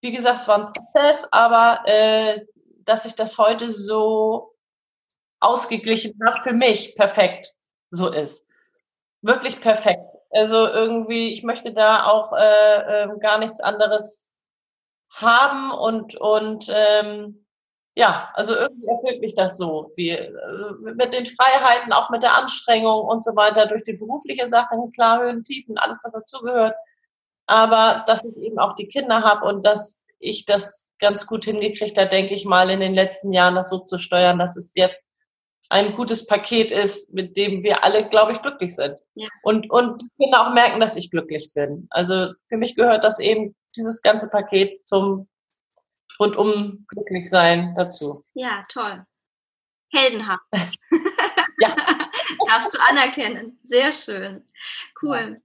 [SPEAKER 2] wie gesagt, es war ein Prozess, aber äh, dass ich das heute so ausgeglichen habe, für mich perfekt so ist wirklich perfekt. Also irgendwie, ich möchte da auch äh, äh, gar nichts anderes haben und und ähm, ja, also irgendwie erfüllt mich das so, wie also mit den Freiheiten, auch mit der Anstrengung und so weiter, durch die berufliche Sachen, klar, Höhen, Tiefen, alles was dazugehört. Aber dass ich eben auch die Kinder habe und dass ich das ganz gut hingekriegt habe, denke ich mal, in den letzten Jahren das so zu steuern, dass es jetzt ein gutes Paket ist, mit dem wir alle, glaube ich, glücklich sind.
[SPEAKER 1] Ja.
[SPEAKER 2] Und, und Kinder auch merken, dass ich glücklich bin. Also für mich gehört das eben, dieses ganze Paket zum rundum glücklich sein dazu.
[SPEAKER 1] Ja, toll. Heldenhaft.
[SPEAKER 2] Ja.
[SPEAKER 1] darfst du anerkennen. Sehr schön. Cool.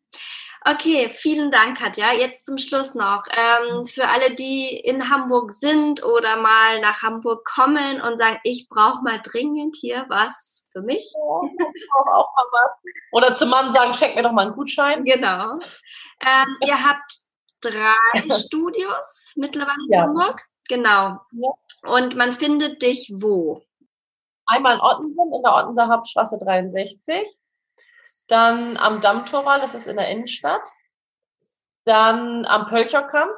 [SPEAKER 1] Okay, vielen Dank, Katja. Jetzt zum Schluss noch. Ähm, für alle, die in Hamburg sind oder mal nach Hamburg kommen und sagen, ich brauche mal dringend hier was für mich. Ja, ich
[SPEAKER 2] auch mal was. Oder zum Mann sagen, schenk mir doch mal einen Gutschein.
[SPEAKER 1] Genau. Ähm, ihr habt drei Studios mittlerweile in ja. Hamburg. Genau. Ja. Und man findet dich wo?
[SPEAKER 2] Einmal in Ottensen, in der Ottenser Hauptstraße 63. Dann am Dammtorwall, das ist in der Innenstadt. Dann am Pölcherkamp,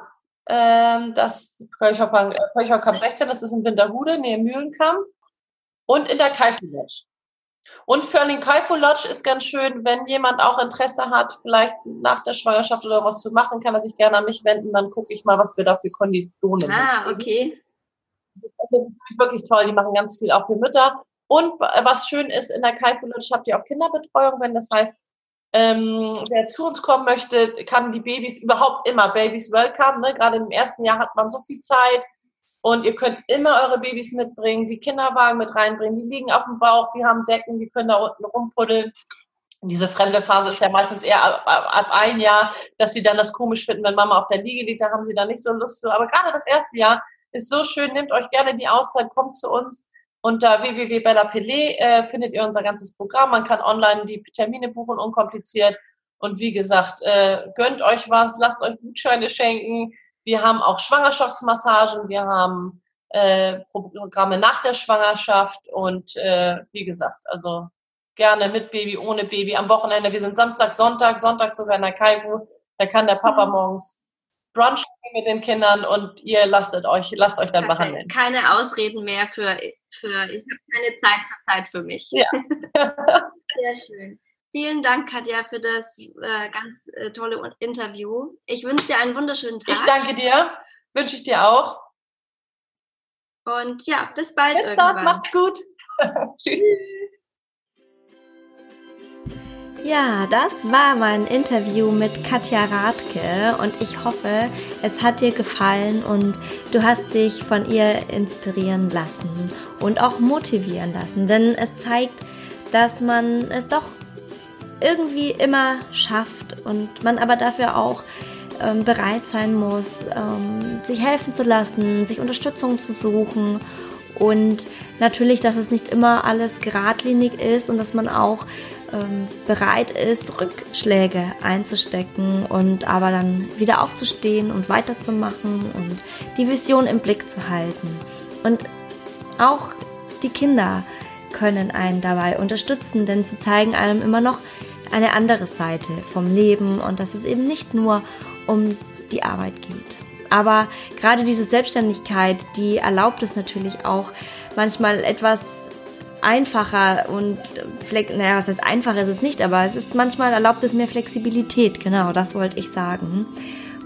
[SPEAKER 2] ähm, das Pölcherkamp, äh, Pölcherkamp 16, das ist in Winterhude, nähe Mühlenkamp. Und in der Kaifu Lodge. Und für den Kaifu Lodge ist ganz schön, wenn jemand auch Interesse hat, vielleicht nach der Schwangerschaft oder was zu machen, kann er sich gerne an mich wenden, dann gucke ich mal, was wir da für Konditionen
[SPEAKER 1] haben. Ah, okay.
[SPEAKER 2] Das ist wirklich toll, die machen ganz viel auch für Mütter. Und was schön ist, in der Kaifu Lodge habt ihr auch Kinderbetreuung, wenn das heißt, ähm, wer zu uns kommen möchte, kann die Babys überhaupt immer, Babys welcome, ne? gerade im ersten Jahr hat man so viel Zeit, und ihr könnt immer eure Babys mitbringen, die Kinderwagen mit reinbringen. Die liegen auf dem Bauch, die haben Decken, die können da unten rumpuddeln. Diese fremde Phase ist ja meistens eher ab, ab, ab, ein Jahr, dass sie dann das komisch finden, wenn Mama auf der Liege liegt. Da haben sie dann nicht so Lust zu. Aber gerade das erste Jahr ist so schön. Nehmt euch gerne die Auszeit, kommt zu uns. Unter www.bellapele äh, findet ihr unser ganzes Programm. Man kann online die Termine buchen, unkompliziert. Und wie gesagt, äh, gönnt euch was, lasst euch Gutscheine schenken wir haben auch Schwangerschaftsmassagen, wir haben äh, Programme nach der Schwangerschaft und äh, wie gesagt, also gerne mit Baby, ohne Baby am Wochenende. Wir sind Samstag, Sonntag, Sonntag sogar in der Kaifu. Da kann der Papa mhm. morgens Brunch mit den Kindern und ihr lasst euch, lasst euch dann behandeln.
[SPEAKER 1] Keine Ausreden mehr für, für ich habe keine Zeit für Zeit für mich.
[SPEAKER 2] Ja.
[SPEAKER 1] Sehr schön. Vielen Dank, Katja, für das äh, ganz äh, tolle Interview. Ich wünsche dir einen wunderschönen Tag.
[SPEAKER 2] Ich danke dir. Wünsche ich dir auch.
[SPEAKER 1] Und ja, bis bald
[SPEAKER 2] bis irgendwann. Dann, macht's gut. Tschüss.
[SPEAKER 1] Ja, das war mein Interview mit Katja Radke und ich hoffe, es hat dir gefallen und du hast dich von ihr inspirieren lassen und auch motivieren lassen, denn es zeigt, dass man es doch irgendwie immer schafft und man aber dafür auch ähm, bereit sein muss, ähm, sich helfen zu lassen, sich Unterstützung zu suchen und natürlich, dass es nicht immer alles geradlinig ist und dass man auch ähm, bereit ist, Rückschläge einzustecken und aber dann wieder aufzustehen und weiterzumachen und die Vision im Blick zu halten. Und auch die Kinder können einen dabei unterstützen, denn sie zeigen einem immer noch eine andere Seite vom Leben und dass es eben nicht nur um die Arbeit geht. Aber gerade diese Selbstständigkeit, die erlaubt es natürlich auch manchmal etwas einfacher und naja, was heißt einfacher ist es nicht, aber es ist manchmal erlaubt es mehr Flexibilität, genau, das wollte ich sagen.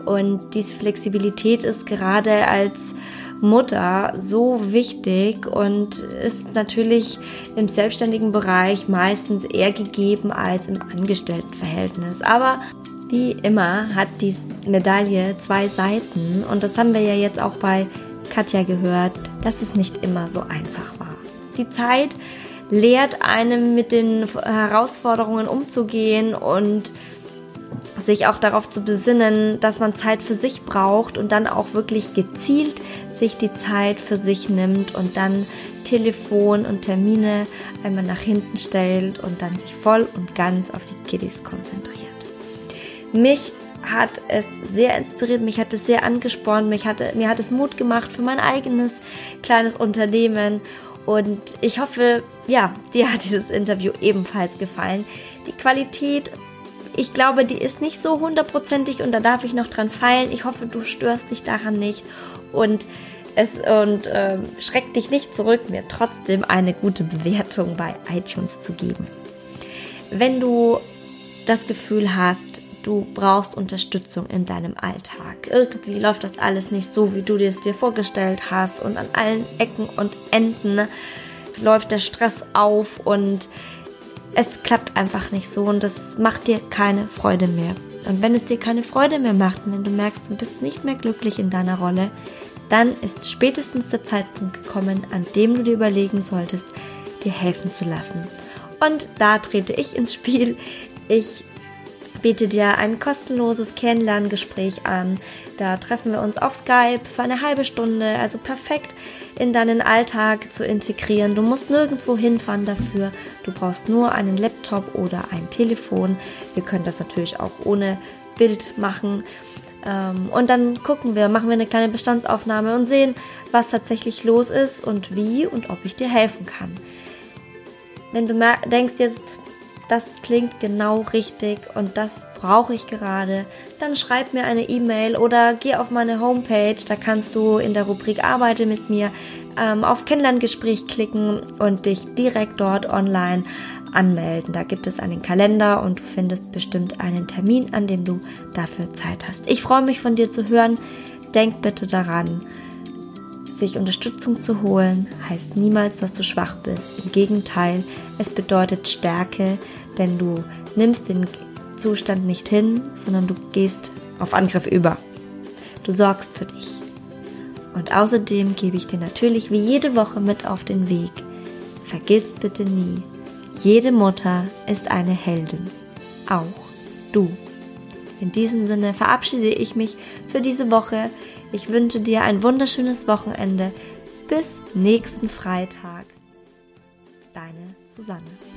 [SPEAKER 1] Und diese Flexibilität ist gerade als Mutter so wichtig und ist natürlich im selbstständigen Bereich meistens eher gegeben als im Angestelltenverhältnis. Aber wie immer hat die Medaille zwei Seiten und das haben wir ja jetzt auch bei Katja gehört, dass es nicht immer so einfach war. Die Zeit lehrt einem mit den Herausforderungen umzugehen und sich auch darauf zu besinnen, dass man Zeit für sich braucht und dann auch wirklich gezielt sich die Zeit für sich nimmt und dann Telefon und Termine einmal nach hinten stellt und dann sich voll und ganz auf die Kiddies konzentriert. Mich hat es sehr inspiriert, mich hat es sehr angespornt, mich hatte, mir hat es Mut gemacht für mein eigenes kleines Unternehmen und ich hoffe, ja, dir hat dieses Interview ebenfalls gefallen. Die Qualität ich glaube, die ist nicht so hundertprozentig und da darf ich noch dran feilen. Ich hoffe, du störst dich daran nicht und es und äh, schreckt dich nicht zurück, mir trotzdem eine gute Bewertung bei iTunes zu geben. Wenn du das Gefühl hast, du brauchst Unterstützung in deinem Alltag. Irgendwie läuft das alles nicht so, wie du dir es dir vorgestellt hast und an allen Ecken und Enden läuft der Stress auf und es klappt einfach nicht so und das macht dir keine Freude mehr. Und wenn es dir keine Freude mehr macht und wenn du merkst, du bist nicht mehr glücklich in deiner Rolle, dann ist spätestens der Zeitpunkt gekommen, an dem du dir überlegen solltest, dir helfen zu lassen. Und da trete ich ins Spiel. Ich biete dir ein kostenloses Kennenlerngespräch an. Da treffen wir uns auf Skype für eine halbe Stunde, also perfekt in deinen Alltag zu integrieren. Du musst nirgendwo hinfahren dafür. Du brauchst nur einen Laptop oder ein Telefon. Wir können das natürlich auch ohne Bild machen. Ähm, und dann gucken wir, machen wir eine kleine Bestandsaufnahme und sehen, was tatsächlich los ist und wie und ob ich dir helfen kann. Wenn du denkst jetzt, das klingt genau richtig und das brauche ich gerade, dann schreib mir eine E-Mail oder geh auf meine Homepage, da kannst du in der Rubrik Arbeite mit mir ähm, auf Kennenlerngespräch klicken und dich direkt dort online anmelden. Da gibt es einen Kalender und du findest bestimmt einen Termin, an dem du dafür Zeit hast. Ich freue mich von dir zu hören. Denk bitte daran, sich Unterstützung zu holen, heißt niemals, dass du schwach bist. Im Gegenteil, es bedeutet Stärke, denn du nimmst den Zustand nicht hin, sondern du gehst auf Angriff über. Du sorgst für dich. Und außerdem gebe ich dir natürlich wie jede Woche mit auf den Weg. Vergiss bitte nie, jede Mutter ist eine Heldin. Auch du. In diesem Sinne verabschiede ich mich für diese Woche. Ich wünsche dir ein wunderschönes Wochenende. Bis nächsten Freitag. Deine Susanne.